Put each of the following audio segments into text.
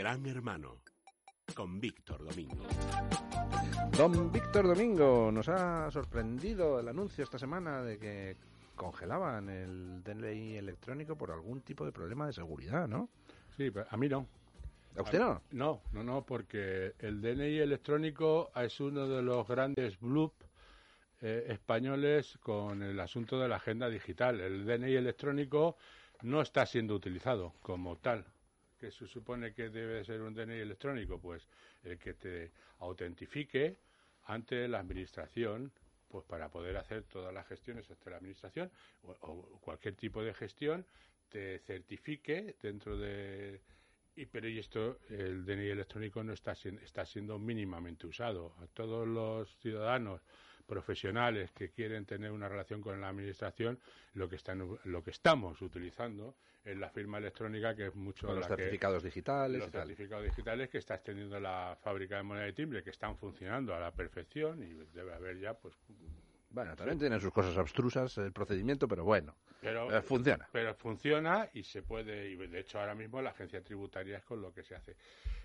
Gran Hermano con Víctor Domingo. Don Víctor Domingo, nos ha sorprendido el anuncio esta semana de que congelaban el DNI electrónico por algún tipo de problema de seguridad, ¿no? Sí, a mí no. ¿A usted no? No, no, no, porque el DNI electrónico es uno de los grandes bloops eh, españoles con el asunto de la agenda digital. El DNI electrónico no está siendo utilizado como tal. Que se supone que debe ser un DNI electrónico? Pues el que te autentifique ante la administración pues para poder hacer todas las gestiones ante la administración o, cualquier tipo de gestión te certifique dentro de y pero y esto el DNI electrónico no está está siendo mínimamente usado. A todos los ciudadanos profesionales que quieren tener una relación con la administración, lo que están, lo que estamos utilizando es la firma electrónica que es mucho con los certificados digitales, los certificados digitales que está extendiendo la fábrica de moneda de timbre que están funcionando a la perfección y debe haber ya pues bueno, también tiene sus cosas abstrusas el procedimiento, pero bueno, pero, eh, funciona. Pero funciona y se puede, y de hecho ahora mismo la agencia tributaria es con lo que se hace.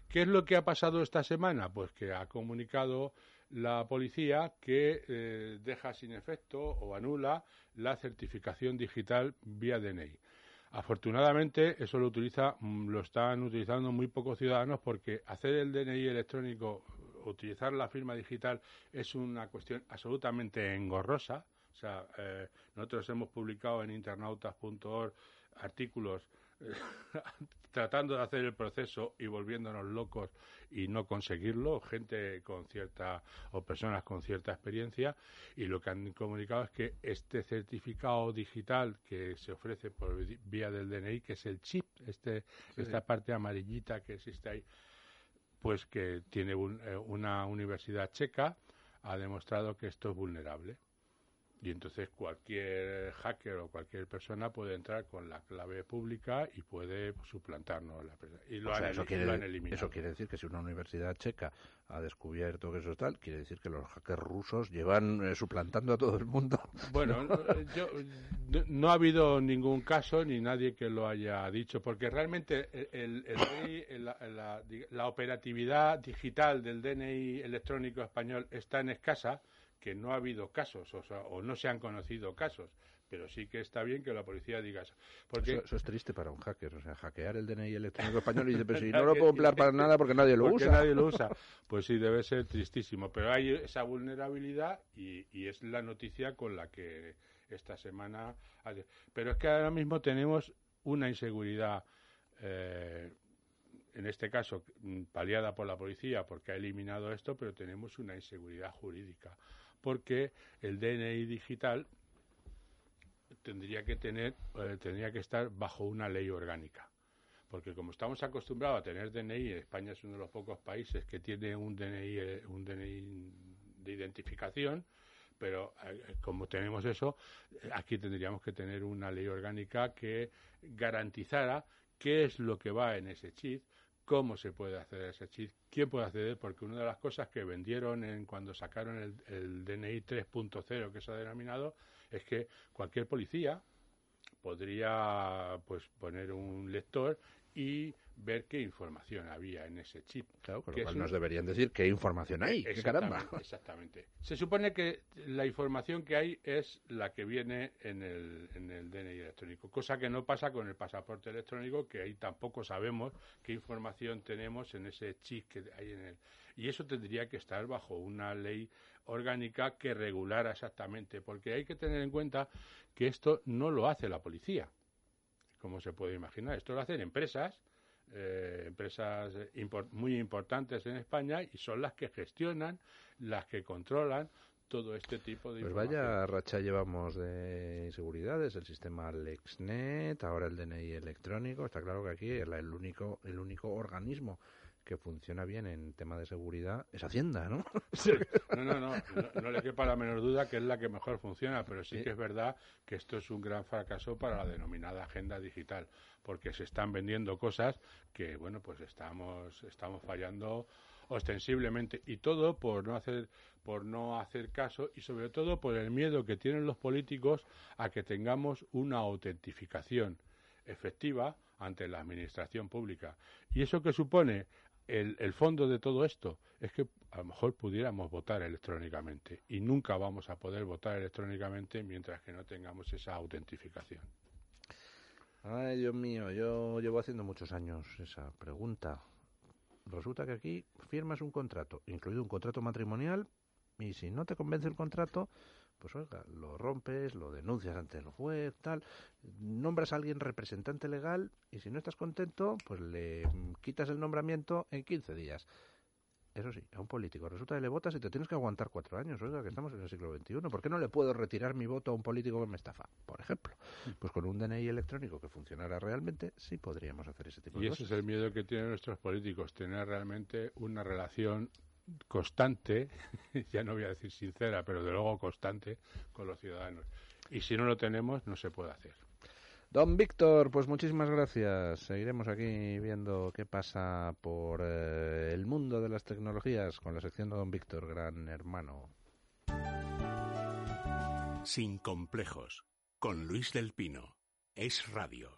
¿Qué es lo que ha pasado esta semana? Pues que ha comunicado la policía que eh, deja sin efecto o anula la certificación digital vía DNI. Afortunadamente, eso lo utiliza, mm, lo están utilizando muy pocos ciudadanos porque hacer el DNI electrónico, utilizar la firma digital es una cuestión absolutamente engorrosa. O sea, eh, nosotros hemos publicado en internautas.org artículos tratando de hacer el proceso y volviéndonos locos y no conseguirlo, gente con cierta o personas con cierta experiencia y lo que han comunicado es que este certificado digital que se ofrece por vía del DNI, que es el chip, este esta parte amarillita que existe ahí, pues que tiene eh, una universidad checa ha demostrado que esto es vulnerable y entonces cualquier hacker o cualquier persona puede entrar con la clave pública y puede suplantarnos la y lo, han, eso, quiere, eliminado. eso quiere decir que si una universidad checa ha descubierto que eso es tal, quiere decir que los hackers rusos llevan eh, suplantando a todo el mundo. Bueno, yo, no ha habido ningún caso ni nadie que lo haya dicho, porque realmente el, la, la operatividad digital del DNI electrónico español está en escasa que no ha habido casos o, sea, o no se han conocido casos, pero sí que está bien que la policía diga eso. Porque... Eso, es triste para un hacker, o sea, hackear el DNI electrónico español y dice, pero si no lo puedo emplear para nada porque nadie lo usa. nadie lo usa. Pues sí, debe ser tristísimo, pero hay esa vulnerabilidad y, y es la noticia con la que esta semana... Pero es que ahora mismo tenemos una inseguridad eh, en este caso paliada por la policía porque ha eliminado esto, pero tenemos una inseguridad jurídica porque el DNI digital tendría que tener eh, tendría que estar bajo una ley orgánica. Porque como estamos acostumbrados a tener DNI España es uno de los pocos países que tiene un DNI eh, un DNI de identificación pero eh, como tenemos eso, aquí tendríamos que tener una ley orgánica que garantizara qué es lo que va en ese chip, cómo se puede acceder a ese chip, quién puede acceder, porque una de las cosas que vendieron en cuando sacaron el, el DNI 3.0 que se ha denominado es que cualquier policía podría pues poner un lector y ver qué información había en ese chip. Claro, con lo cual nos deberían decir qué información hay. ¿Qué caramba? Exactamente. Se supone que la información que hay es la que viene en el, en el DNI electrónico, cosa que no pasa con el pasaporte electrónico, que ahí tampoco sabemos qué información tenemos en ese chip que hay en él. Y eso tendría que estar bajo una ley orgánica que regulara exactamente, porque hay que tener en cuenta que esto no lo hace la policía como se puede imaginar. Esto lo hacen empresas, eh, empresas muy importantes en España y son las que gestionan, las que controlan todo este tipo de Pues vaya racha llevamos de inseguridades, el sistema LexNet, ahora el DNI electrónico, está claro que aquí el único el único organismo que funciona bien en tema de seguridad es Hacienda, ¿no? No, no, no, no, le quepa la menor duda que es la que mejor funciona, pero sí, que es verdad que esto es un gran fracaso para la denominada agenda digital, porque se están vendiendo cosas que, bueno, pues estamos, estamos fallando ostensiblemente y todo por no hacer por no hacer caso y sobre todo por el miedo que tienen los políticos a que tengamos una autentificación efectiva ante la administración pública. ¿Y eso que supone? El, fondo de todo esto es que a lo mejor pudiéramos votar electrónicamente y nunca vamos a poder votar electrónicamente mientras que no tengamos esa autentificación. Ay, Dios mío, yo llevo haciendo muchos años esa pregunta. Resulta que aquí firmas un contrato, incluido un contrato matrimonial, y si no te convence el contrato, pues oiga, lo rompes, lo denuncias ante el juez, tal, nombras a alguien representante legal y si no estás contento, pues le quitas el nombramiento en 15 días. Eso sí, a un político resulta que le votas y te tienes que aguantar cuatro años, oiga, que estamos en el siglo XXI. ¿Por qué no le puedo retirar mi voto a un político que me estafa? Por ejemplo, mm. pues con un DNI electrónico que funcionara realmente, sí podríamos hacer ese tipo de cosas. Y ese es el miedo que tienen nuestros políticos, tener realmente una relación constante, ya no voy a decir sincera, pero de luego constante con los ciudadanos. Y si no lo tenemos, no se puede hacer. Don Víctor, pues muchísimas gracias. Seguiremos aquí viendo qué pasa por eh, el mundo de las tecnologías con la sección de Don Víctor, gran hermano. Sin complejos, con Luis del Pino. Es radio.